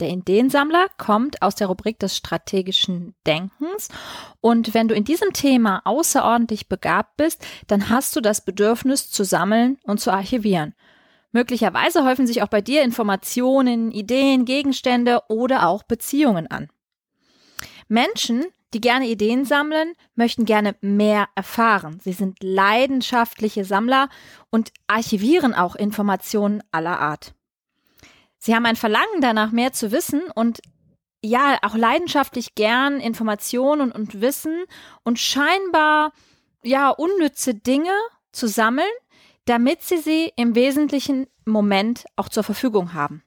Der Ideensammler kommt aus der Rubrik des strategischen Denkens. Und wenn du in diesem Thema außerordentlich begabt bist, dann hast du das Bedürfnis zu sammeln und zu archivieren. Möglicherweise häufen sich auch bei dir Informationen, Ideen, Gegenstände oder auch Beziehungen an. Menschen, die gerne Ideen sammeln, möchten gerne mehr erfahren. Sie sind leidenschaftliche Sammler und archivieren auch Informationen aller Art. Sie haben ein Verlangen danach, mehr zu wissen und ja, auch leidenschaftlich gern Informationen und Wissen und scheinbar ja unnütze Dinge zu sammeln, damit sie sie im wesentlichen Moment auch zur Verfügung haben.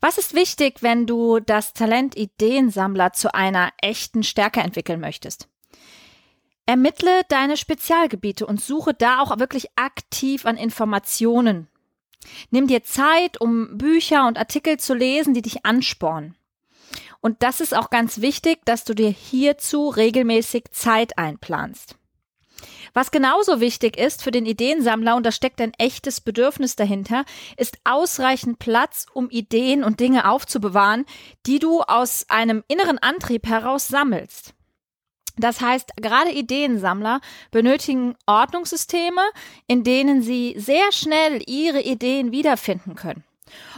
Was ist wichtig, wenn du das Talent Ideensammler zu einer echten Stärke entwickeln möchtest? Ermittle deine Spezialgebiete und suche da auch wirklich aktiv an Informationen. Nimm dir Zeit, um Bücher und Artikel zu lesen, die dich anspornen. Und das ist auch ganz wichtig, dass du dir hierzu regelmäßig Zeit einplanst. Was genauso wichtig ist für den Ideensammler, und da steckt ein echtes Bedürfnis dahinter, ist ausreichend Platz, um Ideen und Dinge aufzubewahren, die du aus einem inneren Antrieb heraus sammelst. Das heißt, gerade Ideensammler benötigen Ordnungssysteme, in denen sie sehr schnell ihre Ideen wiederfinden können.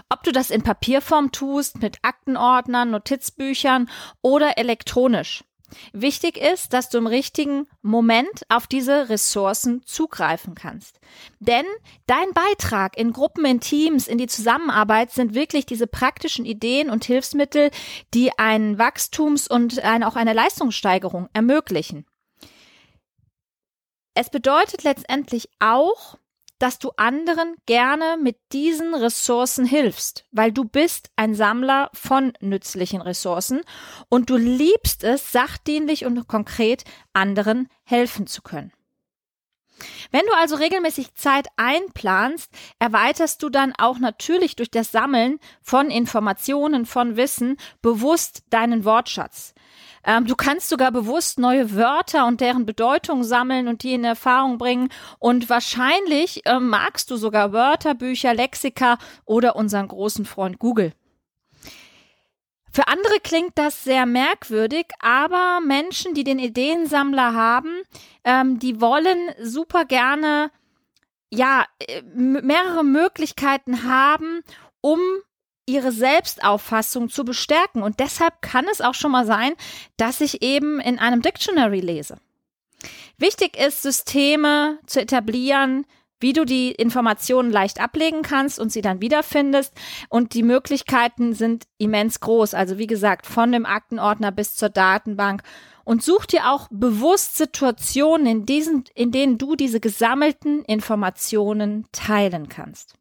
Ob du das in Papierform tust, mit Aktenordnern, Notizbüchern oder elektronisch. Wichtig ist, dass du im richtigen Moment auf diese Ressourcen zugreifen kannst. Denn dein Beitrag in Gruppen, in Teams, in die Zusammenarbeit sind wirklich diese praktischen Ideen und Hilfsmittel, die ein Wachstums- und ein, auch eine Leistungssteigerung ermöglichen. Es bedeutet letztendlich auch, dass du anderen gerne mit diesen Ressourcen hilfst, weil du bist ein Sammler von nützlichen Ressourcen und du liebst es, sachdienlich und konkret anderen helfen zu können. Wenn du also regelmäßig Zeit einplanst, erweiterst du dann auch natürlich durch das Sammeln von Informationen, von Wissen bewusst deinen Wortschatz. Ähm, du kannst sogar bewusst neue Wörter und deren Bedeutung sammeln und die in Erfahrung bringen. Und wahrscheinlich ähm, magst du sogar Wörterbücher, Lexika oder unseren großen Freund Google. Für andere klingt das sehr merkwürdig, aber Menschen, die den Ideensammler haben, ähm, die wollen super gerne ja äh, mehrere Möglichkeiten haben, um ihre Selbstauffassung zu bestärken. Und deshalb kann es auch schon mal sein, dass ich eben in einem Dictionary lese. Wichtig ist, Systeme zu etablieren, wie du die Informationen leicht ablegen kannst und sie dann wiederfindest. Und die Möglichkeiten sind immens groß. Also wie gesagt, von dem Aktenordner bis zur Datenbank. Und such dir auch bewusst Situationen, in, diesen, in denen du diese gesammelten Informationen teilen kannst.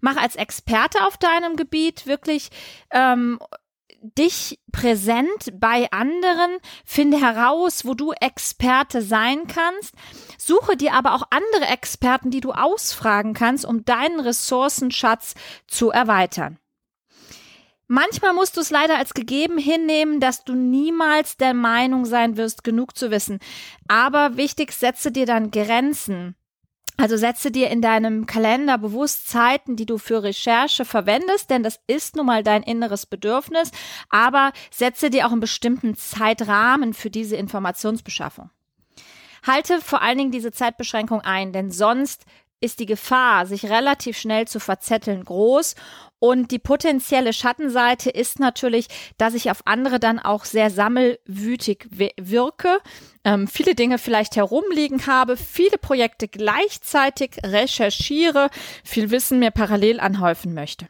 Mach als Experte auf deinem Gebiet wirklich ähm, dich präsent bei anderen, finde heraus, wo du Experte sein kannst, suche dir aber auch andere Experten, die du ausfragen kannst, um deinen Ressourcenschatz zu erweitern. Manchmal musst du es leider als gegeben hinnehmen, dass du niemals der Meinung sein wirst, genug zu wissen. Aber wichtig, setze dir dann Grenzen. Also setze dir in deinem Kalender bewusst Zeiten, die du für Recherche verwendest, denn das ist nun mal dein inneres Bedürfnis, aber setze dir auch einen bestimmten Zeitrahmen für diese Informationsbeschaffung. Halte vor allen Dingen diese Zeitbeschränkung ein, denn sonst ist die Gefahr, sich relativ schnell zu verzetteln, groß. Und die potenzielle Schattenseite ist natürlich, dass ich auf andere dann auch sehr sammelwütig wirke, ähm, viele Dinge vielleicht herumliegen habe, viele Projekte gleichzeitig recherchiere, viel Wissen mir parallel anhäufen möchte.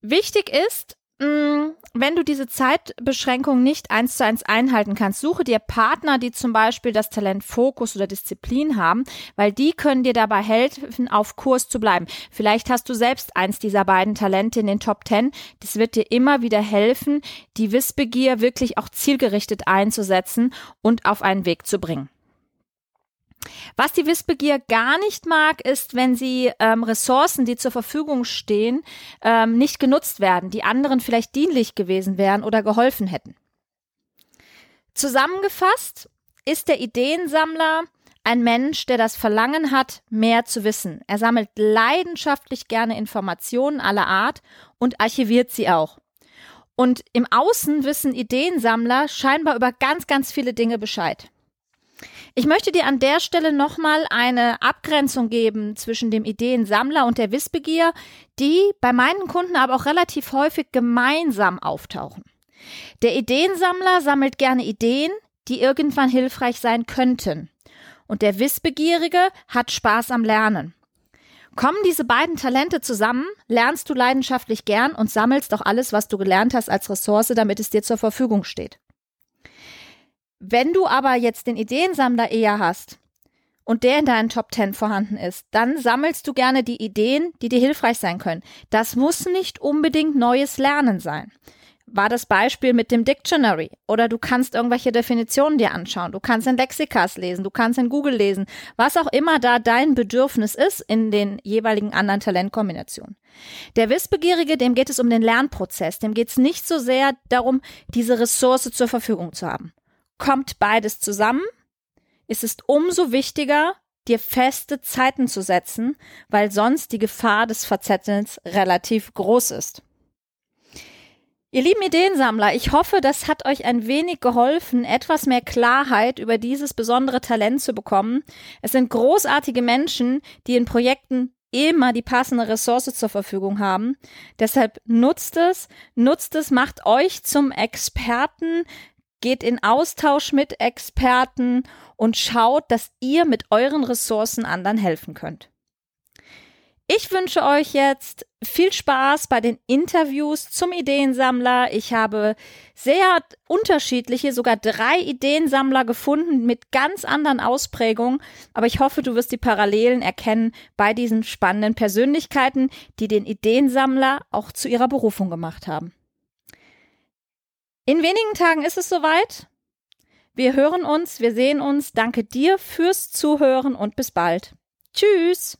Wichtig ist, wenn du diese Zeitbeschränkung nicht eins zu eins einhalten kannst, suche dir Partner, die zum Beispiel das Talent Fokus oder Disziplin haben, weil die können dir dabei helfen, auf Kurs zu bleiben. Vielleicht hast du selbst eins dieser beiden Talente in den Top Ten. Das wird dir immer wieder helfen, die Wissbegier wirklich auch zielgerichtet einzusetzen und auf einen Weg zu bringen. Was die Wissbegier gar nicht mag, ist, wenn sie ähm, Ressourcen, die zur Verfügung stehen, ähm, nicht genutzt werden, die anderen vielleicht dienlich gewesen wären oder geholfen hätten. Zusammengefasst ist der Ideensammler ein Mensch, der das Verlangen hat, mehr zu wissen. Er sammelt leidenschaftlich gerne Informationen aller Art und archiviert sie auch. Und im Außen wissen Ideensammler scheinbar über ganz, ganz viele Dinge Bescheid. Ich möchte dir an der Stelle nochmal eine Abgrenzung geben zwischen dem Ideensammler und der Wissbegier, die bei meinen Kunden aber auch relativ häufig gemeinsam auftauchen. Der Ideensammler sammelt gerne Ideen, die irgendwann hilfreich sein könnten. Und der Wissbegierige hat Spaß am Lernen. Kommen diese beiden Talente zusammen, lernst du leidenschaftlich gern und sammelst auch alles, was du gelernt hast als Ressource, damit es dir zur Verfügung steht. Wenn du aber jetzt den Ideensammler eher hast und der in deinen Top 10 vorhanden ist, dann sammelst du gerne die Ideen, die dir hilfreich sein können. Das muss nicht unbedingt neues Lernen sein. War das Beispiel mit dem Dictionary oder du kannst irgendwelche Definitionen dir anschauen, du kannst in Lexikas lesen, du kannst in Google lesen, was auch immer da dein Bedürfnis ist in den jeweiligen anderen Talentkombinationen. Der Wissbegierige, dem geht es um den Lernprozess, dem geht es nicht so sehr darum, diese Ressource zur Verfügung zu haben. Kommt beides zusammen, ist es umso wichtiger, dir feste Zeiten zu setzen, weil sonst die Gefahr des Verzettelns relativ groß ist. Ihr lieben Ideensammler, ich hoffe, das hat euch ein wenig geholfen, etwas mehr Klarheit über dieses besondere Talent zu bekommen. Es sind großartige Menschen, die in Projekten immer die passende Ressource zur Verfügung haben. Deshalb nutzt es, nutzt es, macht euch zum Experten geht in Austausch mit Experten und schaut, dass ihr mit euren Ressourcen anderen helfen könnt. Ich wünsche euch jetzt viel Spaß bei den Interviews zum Ideensammler. Ich habe sehr unterschiedliche, sogar drei Ideensammler gefunden mit ganz anderen Ausprägungen. Aber ich hoffe, du wirst die Parallelen erkennen bei diesen spannenden Persönlichkeiten, die den Ideensammler auch zu ihrer Berufung gemacht haben. In wenigen Tagen ist es soweit. Wir hören uns, wir sehen uns. Danke dir fürs Zuhören und bis bald. Tschüss.